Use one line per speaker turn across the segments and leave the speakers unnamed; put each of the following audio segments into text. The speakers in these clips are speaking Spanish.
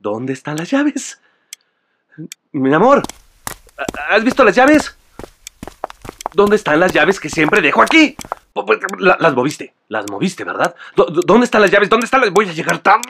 ¿Dónde están las llaves? Mi amor, ¿has visto las llaves? ¿Dónde están las llaves que siempre dejo aquí? La- Las moviste, las moviste, ¿verdad? ¿Dó- dó- ¿Dónde están las llaves? ¿Dónde están las...? Voy a llegar tarde.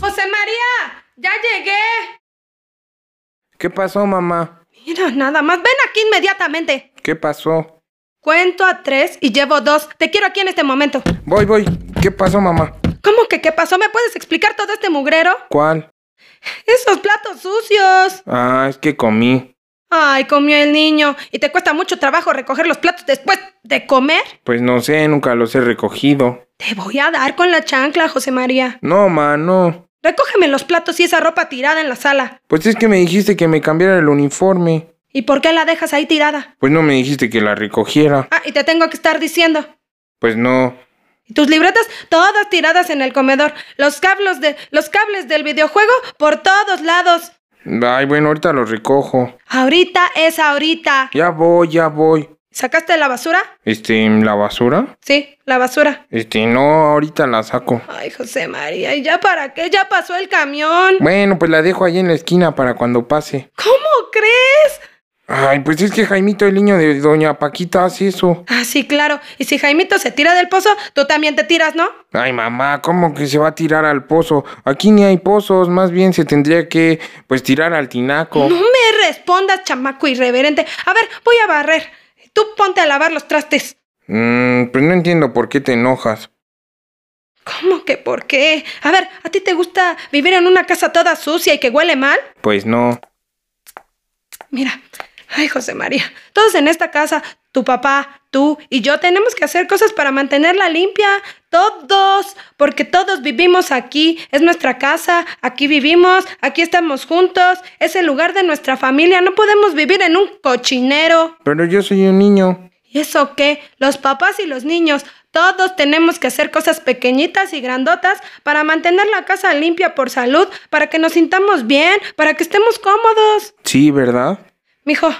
José María, ya llegué.
¿Qué pasó, mamá?
Mira, nada más, ven aquí inmediatamente.
¿Qué pasó?
Cuento a tres y llevo dos. Te quiero aquí en este momento.
Voy, voy. ¿Qué pasó, mamá?
¿Cómo que qué pasó? ¿Me puedes explicar todo este mugrero?
¿Cuál?
Esos platos sucios.
Ah, es que comí.
Ay, comió el niño. ¿Y te cuesta mucho trabajo recoger los platos después de comer?
Pues no sé, nunca los he recogido.
Te voy a dar con la chancla, José María.
No, ma, no.
Recógeme los platos y esa ropa tirada en la sala.
Pues es que me dijiste que me cambiara el uniforme.
¿Y por qué la dejas ahí tirada?
Pues no me dijiste que la recogiera.
Ah, y te tengo que estar diciendo.
Pues no.
Y tus libretas todas tiradas en el comedor. Los cables de los cables del videojuego por todos lados.
Ay, bueno, ahorita los recojo.
Ahorita es ahorita.
Ya voy, ya voy.
¿Sacaste la basura?
Este, ¿la basura?
Sí, la basura.
Este, no, ahorita la saco.
Ay, José María, ¿y ya para qué? Ya pasó el camión.
Bueno, pues la dejo ahí en la esquina para cuando pase.
¿Cómo crees?
Ay, pues es que Jaimito, el niño de doña Paquita, hace eso.
Ah, sí, claro. Y si Jaimito se tira del pozo, tú también te tiras, ¿no?
Ay, mamá, ¿cómo que se va a tirar al pozo? Aquí ni hay pozos, más bien se tendría que, pues, tirar al tinaco.
No me respondas, chamaco irreverente. A ver, voy a barrer. Tú ponte a lavar los trastes.
Mmm, pues no entiendo por qué te enojas.
¿Cómo que por qué? A ver, ¿a ti te gusta vivir en una casa toda sucia y que huele mal?
Pues no.
Mira, ay José María, todos en esta casa, tu papá, tú y yo tenemos que hacer cosas para mantenerla limpia. Todos, porque todos vivimos aquí, es nuestra casa, aquí vivimos, aquí estamos juntos, es el lugar de nuestra familia, no podemos vivir en un cochinero.
Pero yo soy un niño.
¿Y eso qué? Los papás y los niños, todos tenemos que hacer cosas pequeñitas y grandotas para mantener la casa limpia por salud, para que nos sintamos bien, para que estemos cómodos.
Sí, ¿verdad?
Mijo,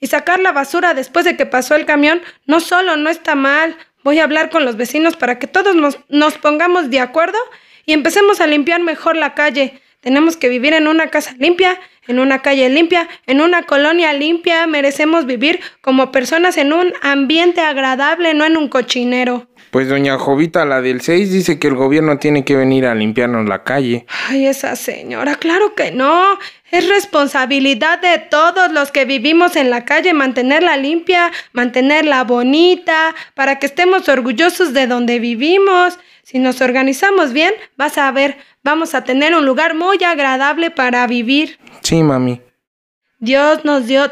y sacar la basura después de que pasó el camión no solo no está mal. Voy a hablar con los vecinos para que todos nos, nos pongamos de acuerdo y empecemos a limpiar mejor la calle. Tenemos que vivir en una casa limpia, en una calle limpia, en una colonia limpia. Merecemos vivir como personas en un ambiente agradable, no en un cochinero.
Pues doña Jovita, la del 6, dice que el gobierno tiene que venir a limpiarnos la calle.
Ay, esa señora, claro que no. Es responsabilidad de todos los que vivimos en la calle mantenerla limpia, mantenerla bonita, para que estemos orgullosos de donde vivimos. Si nos organizamos bien, vas a ver, vamos a tener un lugar muy agradable para vivir.
Sí, mami.
Dios nos dio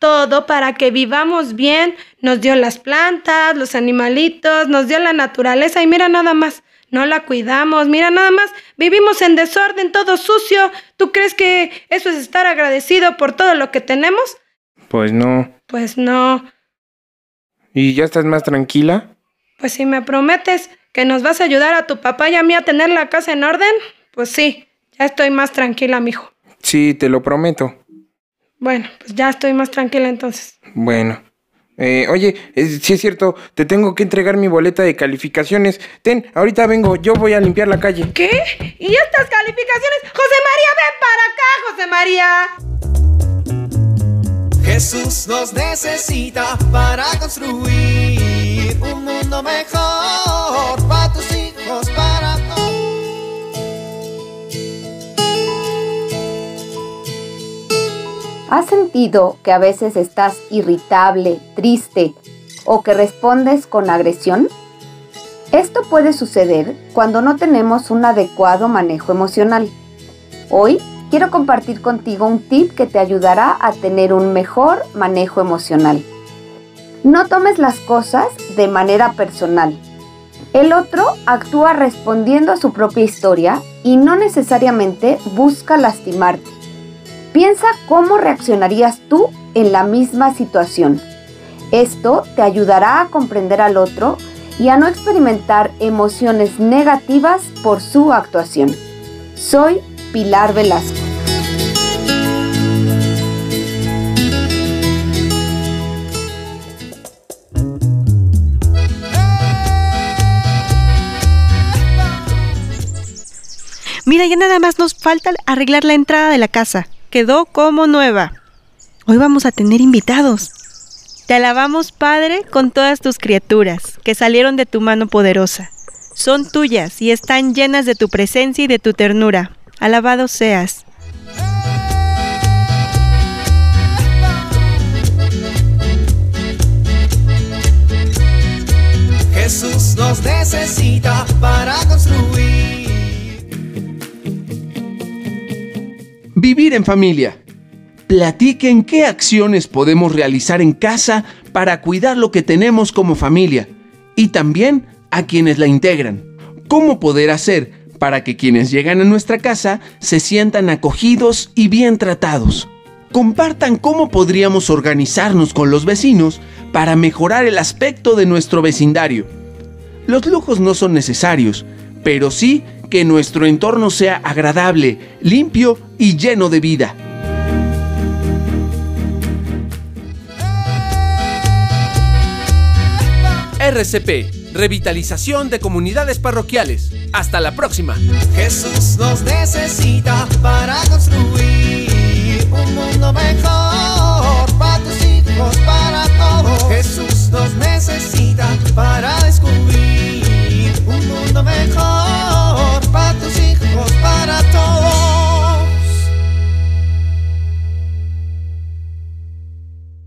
todo para que vivamos bien. Nos dio las plantas, los animalitos, nos dio la naturaleza y mira nada más. No la cuidamos, mira nada más, vivimos en desorden, todo sucio. ¿Tú crees que eso es estar agradecido por todo lo que tenemos?
Pues no.
Pues no.
¿Y ya estás más tranquila?
Pues si me prometes que nos vas a ayudar a tu papá y a mí a tener la casa en orden, pues sí, ya estoy más tranquila, mijo.
Sí, te lo prometo.
Bueno, pues ya estoy más tranquila entonces.
Bueno. Eh, oye, eh, sí es cierto, te tengo que entregar mi boleta de calificaciones. Ten, ahorita vengo, yo voy a limpiar la calle.
¿Qué? ¿Y estas calificaciones? José María, ven para acá, José María.
Jesús nos necesita para construir un mundo mejor
¿Has sentido que a veces estás irritable, triste o que respondes con agresión? Esto puede suceder cuando no tenemos un adecuado manejo emocional. Hoy quiero compartir contigo un tip que te ayudará a tener un mejor manejo emocional. No tomes las cosas de manera personal. El otro actúa respondiendo a su propia historia y no necesariamente busca lastimarte. Piensa cómo reaccionarías tú en la misma situación. Esto te ayudará a comprender al otro y a no experimentar emociones negativas por su actuación. Soy Pilar Velasco.
Mira, ya nada más nos falta arreglar la entrada de la casa. Quedó como nueva. Hoy vamos a tener invitados. Te alabamos, Padre, con todas tus criaturas, que salieron de tu mano poderosa. Son tuyas y están llenas de tu presencia y de tu ternura. Alabado seas.
Jesús nos necesita para construir.
Vivir en familia. Platiquen qué acciones podemos realizar en casa para cuidar lo que tenemos como familia y también a quienes la integran. ¿Cómo poder hacer para que quienes llegan a nuestra casa se sientan acogidos y bien tratados? Compartan cómo podríamos organizarnos con los vecinos para mejorar el aspecto de nuestro vecindario. Los lujos no son necesarios, pero sí que nuestro entorno sea agradable, limpio y lleno de vida.
RCP, Revitalización de Comunidades Parroquiales. Hasta la próxima.
Jesús nos necesita para construir un mundo mejor